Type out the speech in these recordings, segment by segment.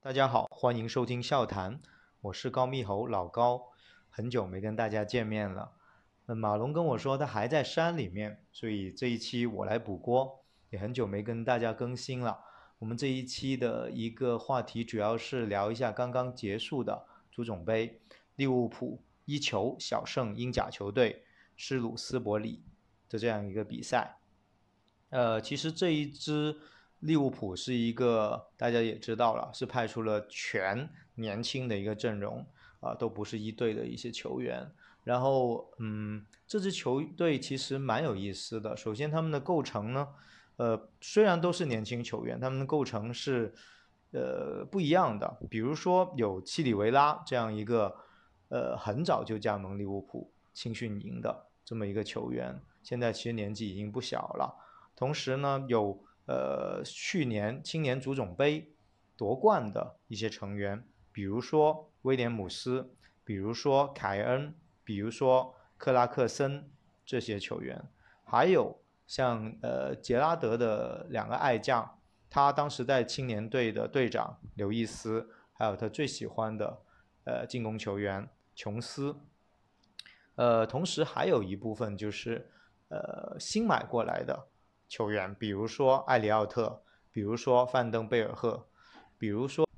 大家好，欢迎收听笑谈，我是高密猴老高，很久没跟大家见面了。那马龙跟我说他还在山里面，所以这一期我来补锅，也很久没跟大家更新了。我们这一期的一个话题主要是聊一下刚刚结束的足总杯，利物浦一球小胜英甲球队施鲁斯伯里的这样一个比赛。呃，其实这一支利物浦是一个大家也知道了，是派出了全年轻的一个阵容啊，都不是一队的一些球员。然后，嗯，这支球队其实蛮有意思的。首先，他们的构成呢，呃，虽然都是年轻球员，他们的构成是呃不一样的。比如说，有七里维拉这样一个呃很早就加盟利物浦青训营的这么一个球员，现在其实年纪已经不小了。同时呢，有呃去年青年足总杯夺冠的一些成员，比如说威廉姆斯，比如说凯恩，比如说克拉克森这些球员，还有像呃杰拉德的两个爱将，他当时在青年队的队长刘易斯，还有他最喜欢的呃进攻球员琼斯，呃，同时还有一部分就是呃新买过来的。球员，比如说艾里奥特，比如说范登贝尔赫，比如说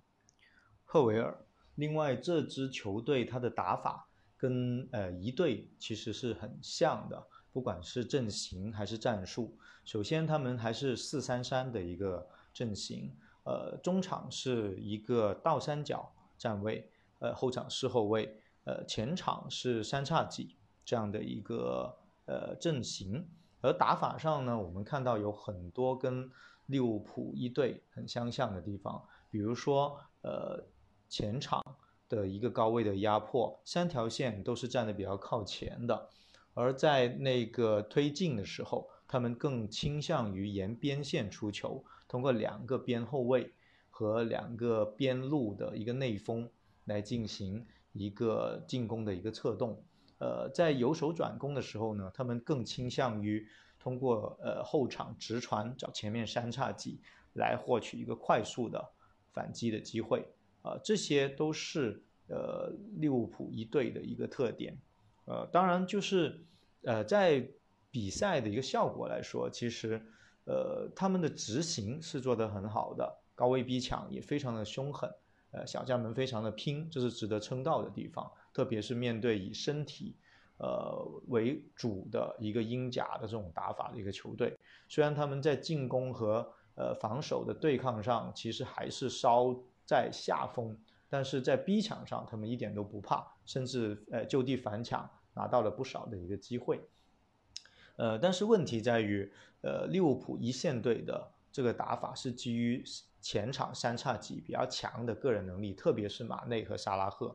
赫维尔。另外，这支球队它的打法跟呃一队其实是很像的，不管是阵型还是战术。首先，他们还是四三三的一个阵型，呃，中场是一个倒三角站位，呃，后场是后卫，呃，前场是三叉戟这样的一个呃阵型。而打法上呢，我们看到有很多跟利物浦一队很相像的地方，比如说，呃，前场的一个高位的压迫，三条线都是站的比较靠前的，而在那个推进的时候，他们更倾向于沿边线出球，通过两个边后卫和两个边路的一个内锋来进行一个进攻的一个策动。呃，在由守转攻的时候呢，他们更倾向于通过呃后场直传找前面三叉戟来获取一个快速的反击的机会啊，这些都是呃利物浦一队的一个特点。呃，当然就是呃在比赛的一个效果来说，其实呃他们的执行是做得很好的，高位逼抢也非常的凶狠，呃小将们非常的拼，这是值得称道的地方。特别是面对以身体，呃为主的一个英甲的这种打法的一个球队，虽然他们在进攻和呃防守的对抗上其实还是稍在下风，但是在逼抢上他们一点都不怕，甚至呃就地反抢拿到了不少的一个机会。呃，但是问题在于，呃利物浦一线队的这个打法是基于前场三叉戟比较强的个人能力，特别是马内和萨拉赫。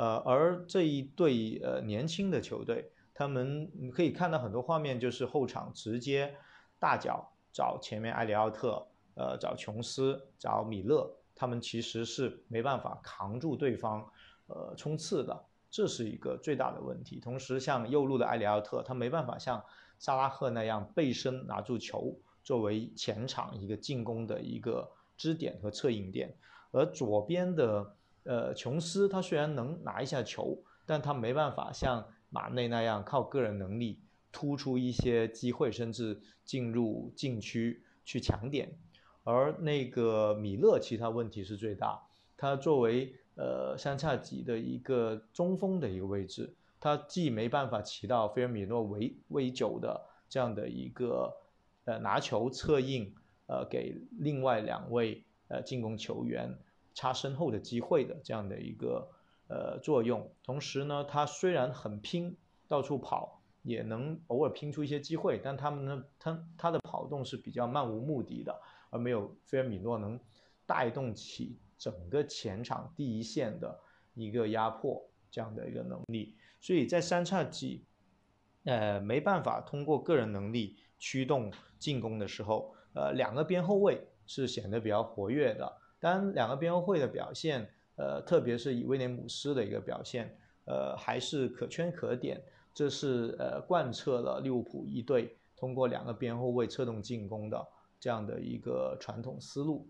呃，而这一队呃年轻的球队，他们你可以看到很多画面，就是后场直接大脚找前面埃里奥特，呃，找琼斯，找米勒，他们其实是没办法扛住对方，呃，冲刺的，这是一个最大的问题。同时，像右路的埃里奥特，他没办法像萨拉赫那样背身拿住球，作为前场一个进攻的一个支点和策应点，而左边的。呃，琼斯他虽然能拿一下球，但他没办法像马内那样靠个人能力突出一些机会，甚至进入禁区去抢点。而那个米勒，其他问题是最大。他作为呃三叉戟的一个中锋的一个位置，他既没办法起到菲尔米诺为为九的这样的一个呃拿球策应，呃给另外两位呃进攻球员。插身后的机会的这样的一个呃作用，同时呢，他虽然很拼，到处跑，也能偶尔拼出一些机会，但他们呢，他他的跑动是比较漫无目的的，而没有菲尔米诺能带动起整个前场第一线的一个压迫这样的一个能力，所以在三叉戟呃没办法通过个人能力驱动进攻的时候，呃两个边后卫是显得比较活跃的。当，两个边后卫的表现，呃，特别是以威廉姆斯的一个表现，呃，还是可圈可点。这是呃贯彻了利物浦一队通过两个边后卫策动进攻的这样的一个传统思路。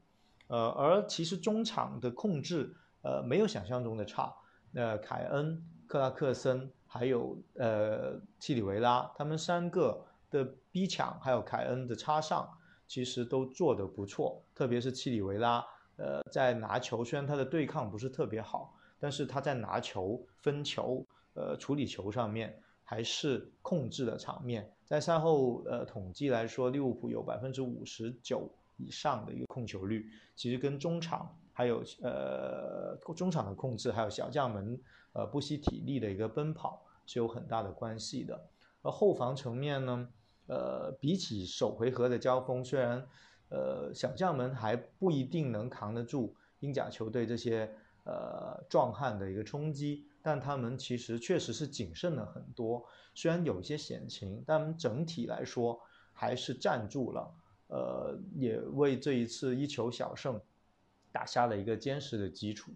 呃，而其实中场的控制呃没有想象中的差。呃，凯恩、克拉克森还有呃契里维拉，他们三个的逼抢还有凯恩的插上，其实都做得不错。特别是契里维拉，呃，在拿球虽然他的对抗不是特别好，但是他在拿球、分球、呃处理球上面还是控制的场面。在赛后呃统计来说，利物浦有百分之五十九以上的一个控球率，其实跟中场。还有呃中场的控制，还有小将们呃不惜体力的一个奔跑是有很大的关系的。而后防层面呢，呃比起首回合的交锋，虽然呃小将们还不一定能扛得住英甲球队这些呃壮汉的一个冲击，但他们其实确实是谨慎了很多。虽然有一些险情，但整体来说还是站住了，呃也为这一次一球小胜。打下了一个坚实的基础，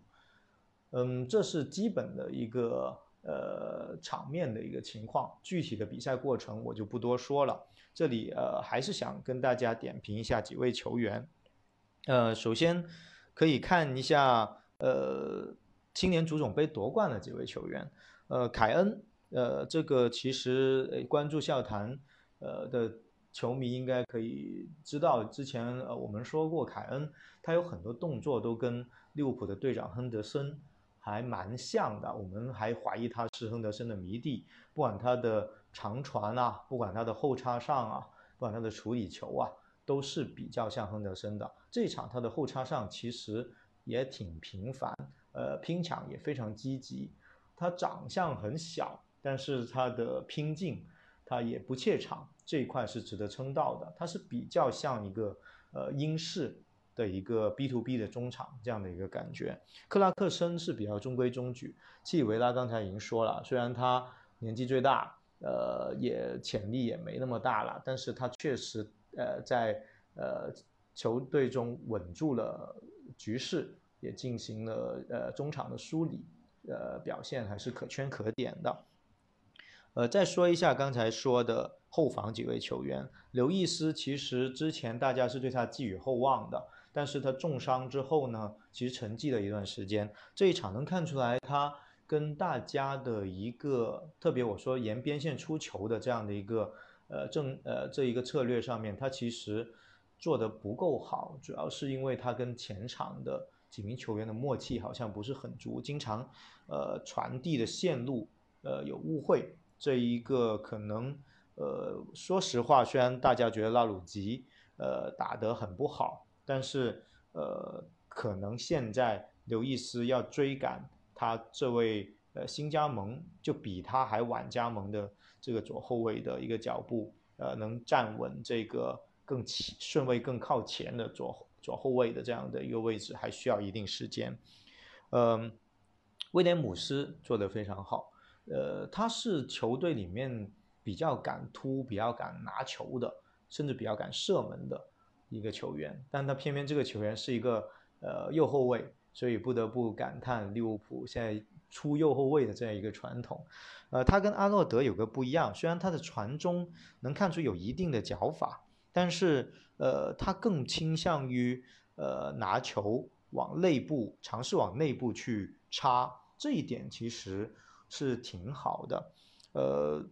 嗯，这是基本的一个呃场面的一个情况，具体的比赛过程我就不多说了。这里呃还是想跟大家点评一下几位球员，呃，首先可以看一下呃青年足总杯夺冠的几位球员，呃，凯恩，呃，这个其实关注笑谈呃的。球迷应该可以知道，之前呃我们说过，凯恩他有很多动作都跟利物浦的队长亨德森还蛮像的。我们还怀疑他是亨德森的迷弟，不管他的长传啊，不管他的后插上啊，不管他的处理球啊，都是比较像亨德森的。这场他的后插上其实也挺频繁，呃拼抢也非常积极。他长相很小，但是他的拼劲。他也不怯场，这一块是值得称道的。他是比较像一个呃英式的一个 B to B 的中场这样的一个感觉。克拉克森是比较中规中矩。契里维拉刚才已经说了，虽然他年纪最大，呃，也潜力也没那么大了，但是他确实呃在呃球队中稳住了局势，也进行了呃中场的梳理，呃表现还是可圈可点的。呃，再说一下刚才说的后防几位球员，刘易斯其实之前大家是对他寄予厚望的，但是他重伤之后呢，其实沉寂了一段时间。这一场能看出来，他跟大家的一个特别，我说沿边线出球的这样的一个呃正呃这一个策略上面，他其实做的不够好，主要是因为他跟前场的几名球员的默契好像不是很足，经常呃传递的线路呃有误会。这一个可能，呃，说实话，虽然大家觉得拉鲁吉，呃，打得很不好，但是，呃，可能现在刘易斯要追赶他这位呃新加盟，就比他还晚加盟的这个左后卫的一个脚步，呃，能站稳这个更前顺位更靠前的左左后卫的这样的一个位置，还需要一定时间。嗯，威廉姆斯做得非常好。呃，他是球队里面比较敢突、比较敢拿球的，甚至比较敢射门的一个球员。但他偏偏这个球员是一个呃右后卫，所以不得不感叹利物浦现在出右后卫的这样一个传统。呃，他跟阿诺德有个不一样，虽然他的传中能看出有一定的脚法，但是呃，他更倾向于呃拿球往内部尝试往内部去插，这一点其实。是挺好的，呃，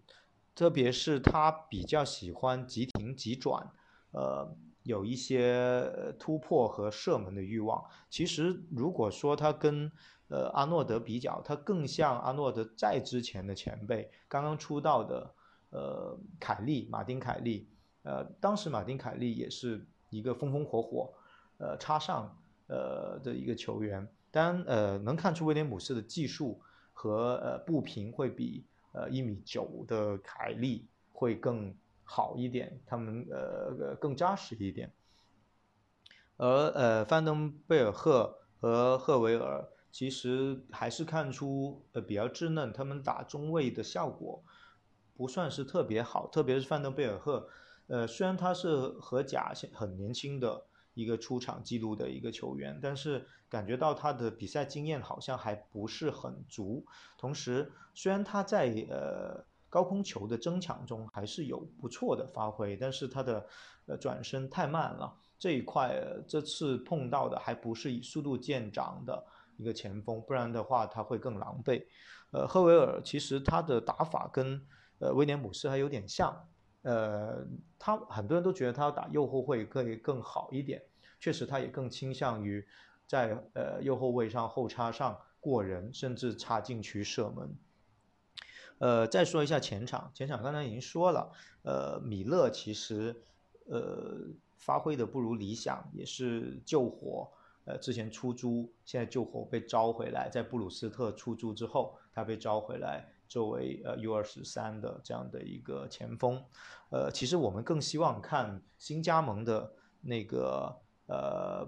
特别是他比较喜欢急停急转，呃，有一些突破和射门的欲望。其实如果说他跟呃阿诺德比较，他更像阿诺德在之前的前辈，刚刚出道的呃凯利马丁凯利，呃，当时马丁凯利也是一个风风火火，呃插上呃的一个球员。当然呃能看出威廉姆斯的技术。和呃步频会比呃一米九的凯利会更好一点，他们呃更扎实一点。而呃范登贝尔赫和赫维尔其实还是看出呃比较稚嫩，他们打中卫的效果不算是特别好，特别是范登贝尔赫，呃虽然他是和甲很年轻的。一个出场记录的一个球员，但是感觉到他的比赛经验好像还不是很足。同时，虽然他在呃高空球的争抢中还是有不错的发挥，但是他的呃转身太慢了，这一块这次碰到的还不是以速度见长的一个前锋，不然的话他会更狼狈。呃，赫维尔其实他的打法跟呃威廉姆斯还有点像，呃，他很多人都觉得他要打右后卫可以更好一点，确实他也更倾向于在呃右后卫上后插上过人，甚至插禁区射门。呃，再说一下前场，前场刚才已经说了，呃，米勒其实呃发挥的不如理想，也是救火，呃，之前出租，现在救火被招回来，在布鲁斯特出租之后，他被招回来。作为呃 U 二十三的这样的一个前锋，呃，其实我们更希望看新加盟的那个呃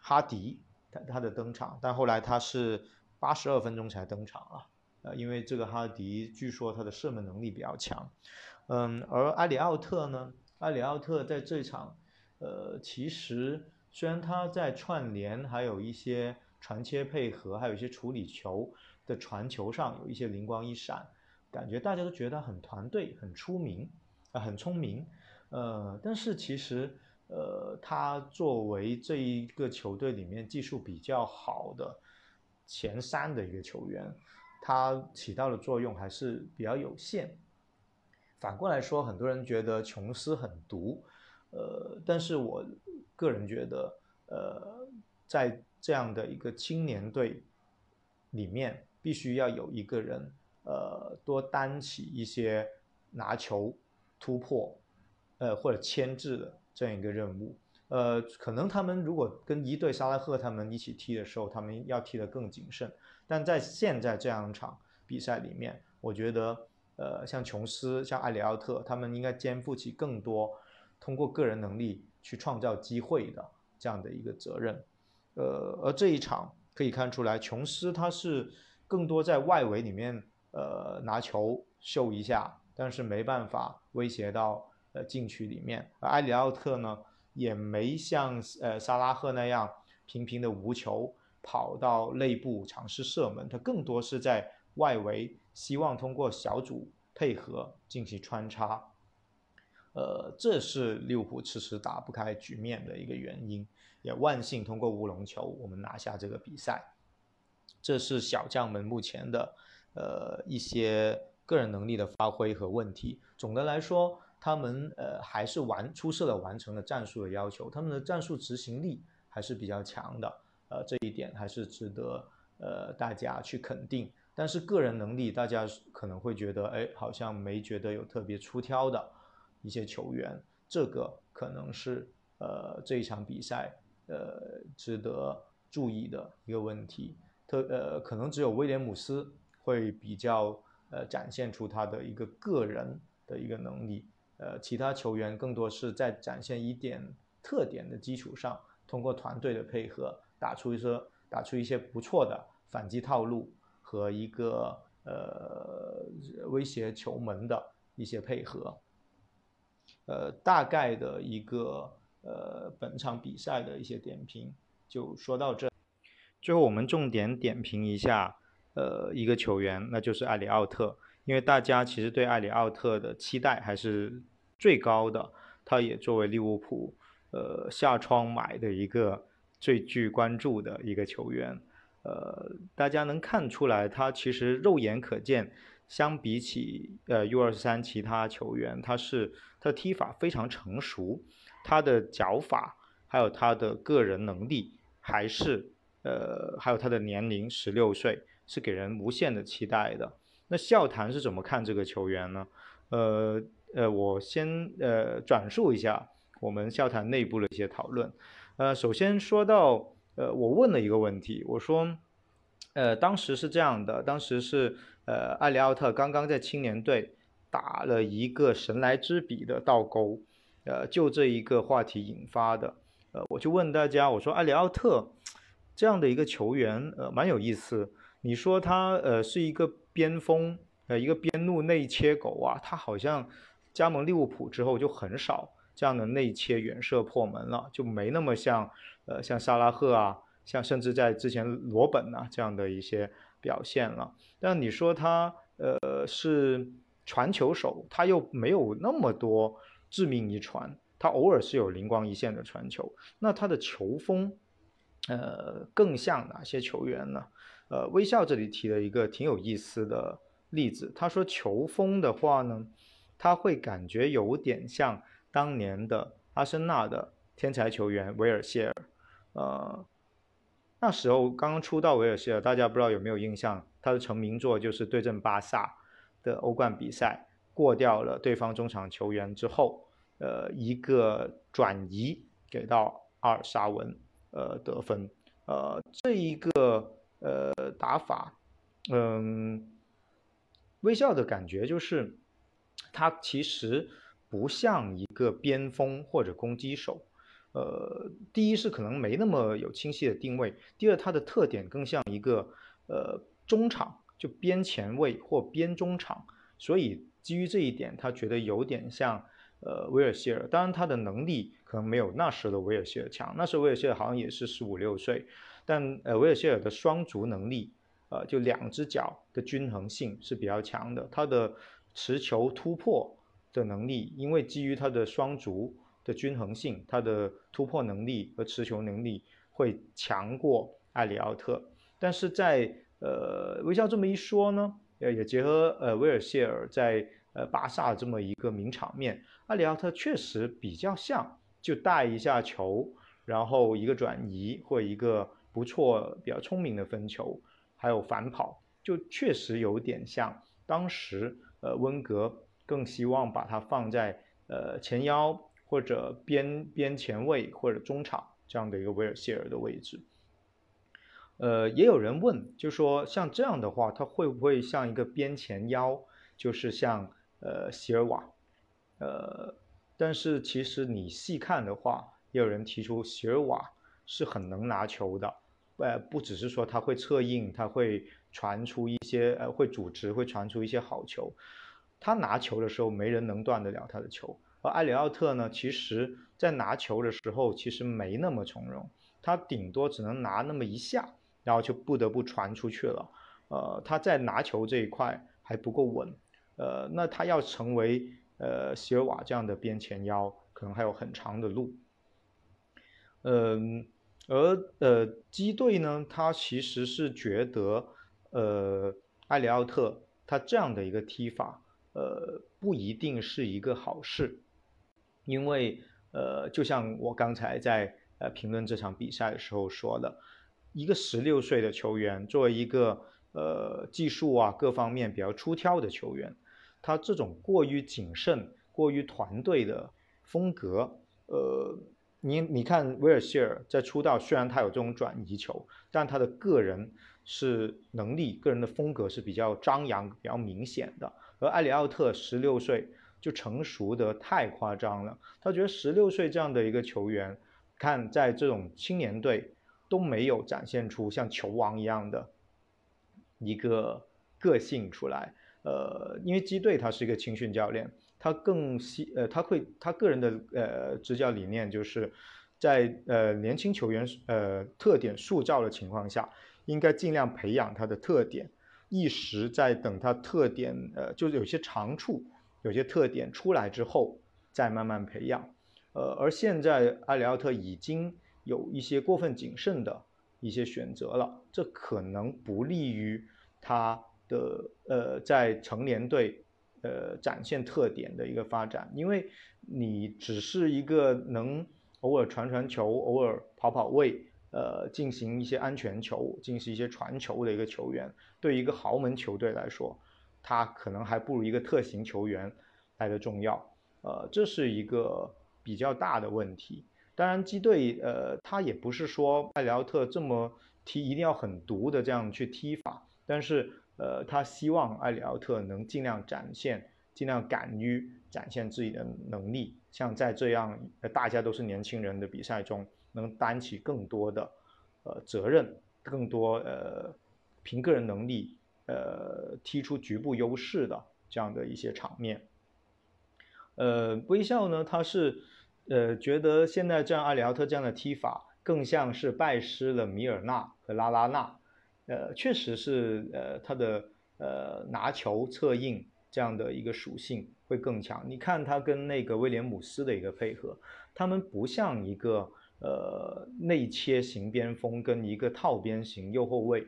哈迪他他的登场，但后来他是八十二分钟才登场了，呃，因为这个哈迪据说他的射门能力比较强，嗯，而埃里奥特呢，埃里奥特在这场，呃，其实虽然他在串联，还有一些传切配合，还有一些处理球。的传球上有一些灵光一闪，感觉大家都觉得很团队很出名啊，很聪明，呃，但是其实呃，他作为这一个球队里面技术比较好的前三的一个球员，他起到的作用还是比较有限。反过来说，很多人觉得琼斯很毒，呃，但是我个人觉得，呃，在这样的一个青年队里面。必须要有一个人，呃，多担起一些拿球、突破，呃，或者牵制的这样一个任务。呃，可能他们如果跟一队沙拉赫他们一起踢的时候，他们要踢得更谨慎。但在现在这样一场比赛里面，我觉得，呃，像琼斯、像埃里奥特，他们应该肩负起更多通过个人能力去创造机会的这样的一个责任。呃，而这一场可以看出来，琼斯他是。更多在外围里面，呃，拿球秀一下，但是没办法威胁到呃禁区里面。而埃里奥特呢，也没像呃萨拉赫那样频频的无球跑到内部尝试射门，他更多是在外围，希望通过小组配合进行穿插。呃，这是利物浦迟迟打不开局面的一个原因。也万幸通过乌龙球，我们拿下这个比赛。这是小将们目前的，呃一些个人能力的发挥和问题。总的来说，他们呃还是完出色的完成了战术的要求，他们的战术执行力还是比较强的，呃这一点还是值得呃大家去肯定。但是个人能力，大家可能会觉得，哎，好像没觉得有特别出挑的一些球员，这个可能是呃这一场比赛呃值得注意的一个问题。特呃，可能只有威廉姆斯会比较呃展现出他的一个个人的一个能力，呃，其他球员更多是在展现一点特点的基础上，通过团队的配合，打出一些打出一些不错的反击套路和一个呃威胁球门的一些配合，呃，大概的一个呃本场比赛的一些点评就说到这。最后，我们重点点评一下，呃，一个球员，那就是埃里奥特。因为大家其实对埃里奥特的期待还是最高的，他也作为利物浦，呃，下窗买的一个最具关注的一个球员。呃，大家能看出来，他其实肉眼可见，相比起呃 U 二三其他球员，他是他的踢法非常成熟，他的脚法还有他的个人能力还是。呃，还有他的年龄十六岁，是给人无限的期待的。那笑谈是怎么看这个球员呢？呃呃，我先呃转述一下我们笑谈内部的一些讨论。呃，首先说到呃，我问了一个问题，我说，呃，当时是这样的，当时是呃，埃里奥特刚刚在青年队打了一个神来之笔的倒钩，呃，就这一个话题引发的。呃，我就问大家，我说埃里奥特。这样的一个球员，呃，蛮有意思。你说他，呃，是一个边锋，呃，一个边路内切狗啊。他好像加盟利物浦之后就很少这样的内切远射破门了，就没那么像，呃，像萨拉赫啊，像甚至在之前罗本啊这样的一些表现了。但你说他，呃，是传球手，他又没有那么多致命一传。他偶尔是有灵光一现的传球。那他的球风，呃，更像哪些球员呢？呃，微笑这里提了一个挺有意思的例子，他说球风的话呢，他会感觉有点像当年的阿森纳的天才球员维尔谢尔，呃。那时候刚刚出道维尔谢尔，大家不知道有没有印象？他的成名作就是对阵巴萨的欧冠比赛，过掉了对方中场球员之后，呃，一个转移给到阿尔沙文，呃，得分，呃，这一个呃打法，嗯，微笑的感觉就是，他其实不像一个边锋或者攻击手。呃，第一是可能没那么有清晰的定位，第二它的特点更像一个呃中场，就边前卫或边中场，所以基于这一点，他觉得有点像呃威尔希尔，当然他的能力可能没有那时的威尔希尔强，那时威尔希尔好像也是十五六岁，但呃威尔希尔的双足能力，呃就两只脚的均衡性是比较强的，他的持球突破的能力，因为基于他的双足。的均衡性，他的突破能力和持球能力会强过埃里奥特，但是在呃微笑这么一说呢，呃也结合呃威尔谢尔在呃巴萨这么一个名场面，埃里奥特确实比较像，就带一下球，然后一个转移或一个不错比较聪明的分球，还有反跑，就确实有点像当时呃温格更希望把它放在呃前腰。或者边边前卫或者中场这样的一个威尔谢尔的位置，呃，也有人问，就说像这样的话，他会不会像一个边前腰，就是像呃席尔瓦，呃，但是其实你细看的话，也有人提出席尔瓦是很能拿球的，呃，不只是说他会策应，他会传出一些呃会组织，会传出一些好球，他拿球的时候没人能断得了他的球。而埃里奥特呢，其实在拿球的时候其实没那么从容，他顶多只能拿那么一下，然后就不得不传出去了。呃，他在拿球这一块还不够稳。呃，那他要成为呃席尔瓦这样的边前腰，可能还有很长的路。嗯，而呃基队呢，他其实是觉得呃埃里奥特他这样的一个踢法，呃不一定是一个好事。因为，呃，就像我刚才在呃评论这场比赛的时候说的，一个十六岁的球员，作为一个呃技术啊各方面比较出挑的球员，他这种过于谨慎、过于团队的风格，呃，你你看威尔希尔在出道，虽然他有这种转移球，但他的个人是能力、个人的风格是比较张扬、比较明显的，而埃里奥特十六岁。就成熟的太夸张了。他觉得十六岁这样的一个球员，看在这种青年队都没有展现出像球王一样的一个个性出来。呃，因为基队他是一个青训教练，他更希呃他会他个人的呃执教理念就是在呃年轻球员呃特点塑造的情况下，应该尽量培养他的特点，一时在等他特点呃就是有些长处。有些特点出来之后，再慢慢培养，呃，而现在埃里奥特已经有一些过分谨慎的一些选择了，这可能不利于他的呃在成年队呃展现特点的一个发展，因为你只是一个能偶尔传传球、偶尔跑跑位、呃进行一些安全球、进行一些传球的一个球员，对一个豪门球队来说。他可能还不如一个特型球员来的重要，呃，这是一个比较大的问题。当然，基队呃，他也不是说艾里奥特这么踢一定要很毒的这样去踢法，但是呃，他希望艾里奥特能尽量展现，尽量敢于展现自己的能力，像在这样大家都是年轻人的比赛中，能担起更多的呃责任，更多呃凭个人能力。呃，踢出局部优势的这样的一些场面，呃，微笑呢，他是呃觉得现在这样阿里奥特这样的踢法更像是拜师了米尔纳和拉拉纳，呃，确实是呃他的呃拿球策应这样的一个属性会更强。你看他跟那个威廉姆斯的一个配合，他们不像一个呃内切型边锋跟一个套边型右后卫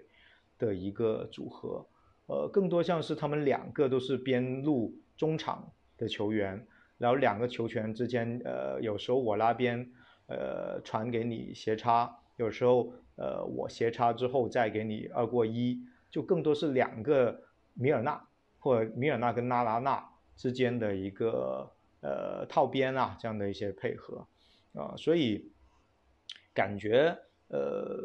的一个组合，呃，更多像是他们两个都是边路中场的球员，然后两个球权之间，呃，有时候我拉边，呃，传给你斜插，有时候呃我斜插之后再给你二过一，就更多是两个米尔纳或者米尔纳跟拉拉纳。之间的一个呃套边啊，这样的一些配合啊，所以感觉呃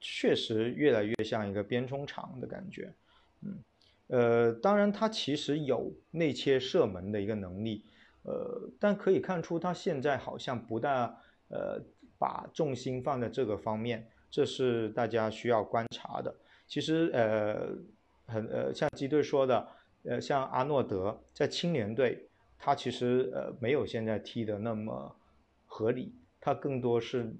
确实越来越像一个边中场的感觉，嗯呃，当然他其实有内切射门的一个能力，呃，但可以看出他现在好像不大呃把重心放在这个方面，这是大家需要观察的。其实呃很呃像基队说的。呃，像阿诺德在青年队，他其实呃没有现在踢的那么合理，他更多是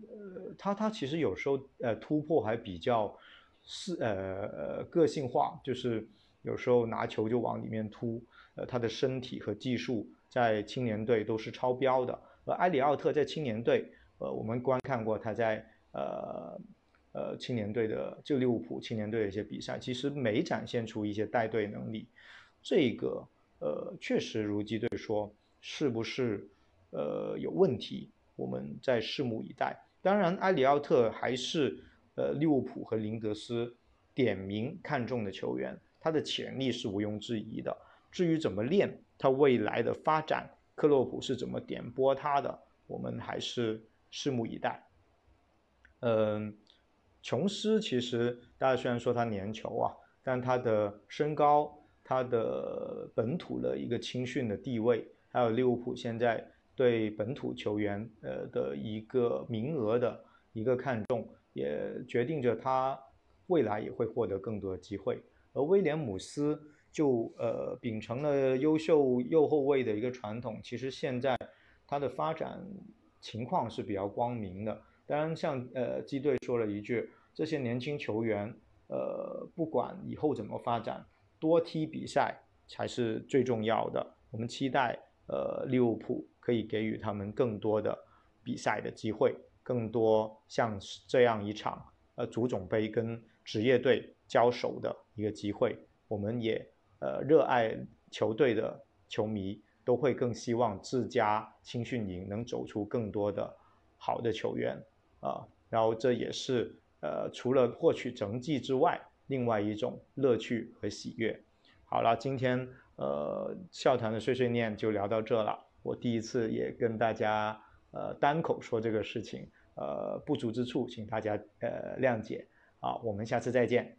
他他其实有时候呃突破还比较是呃个性化，就是有时候拿球就往里面突，呃他的身体和技术在青年队都是超标的。而埃里奥特在青年队，呃我们观看过他在呃呃青年队的就利物浦青年队的一些比赛，其实没展现出一些带队能力。这个呃，确实如基队说，是不是呃有问题？我们再拭目以待。当然，埃里奥特还是呃利物浦和林格斯点名看中的球员，他的潜力是毋庸置疑的。至于怎么练，他未来的发展，克洛普是怎么点拨他的，我们还是拭目以待。嗯，琼斯其实大家虽然说他粘球啊，但他的身高。他的本土的一个青训的地位，还有利物浦现在对本土球员呃的一个名额的一个看重，也决定着他未来也会获得更多的机会。而威廉姆斯就呃秉承了优秀右后卫的一个传统，其实现在他的发展情况是比较光明的。当然，像呃基队说了一句，这些年轻球员呃不管以后怎么发展。多踢比赛才是最重要的。我们期待，呃，利物浦可以给予他们更多的比赛的机会，更多像这样一场，呃，足总杯跟职业队交手的一个机会。我们也，呃，热爱球队的球迷都会更希望自家青训营能走出更多的好的球员啊。然后这也是，呃，除了获取成绩之外。另外一种乐趣和喜悦。好了，今天呃笑谈的碎碎念就聊到这了。我第一次也跟大家呃单口说这个事情，呃不足之处请大家呃谅解。好，我们下次再见。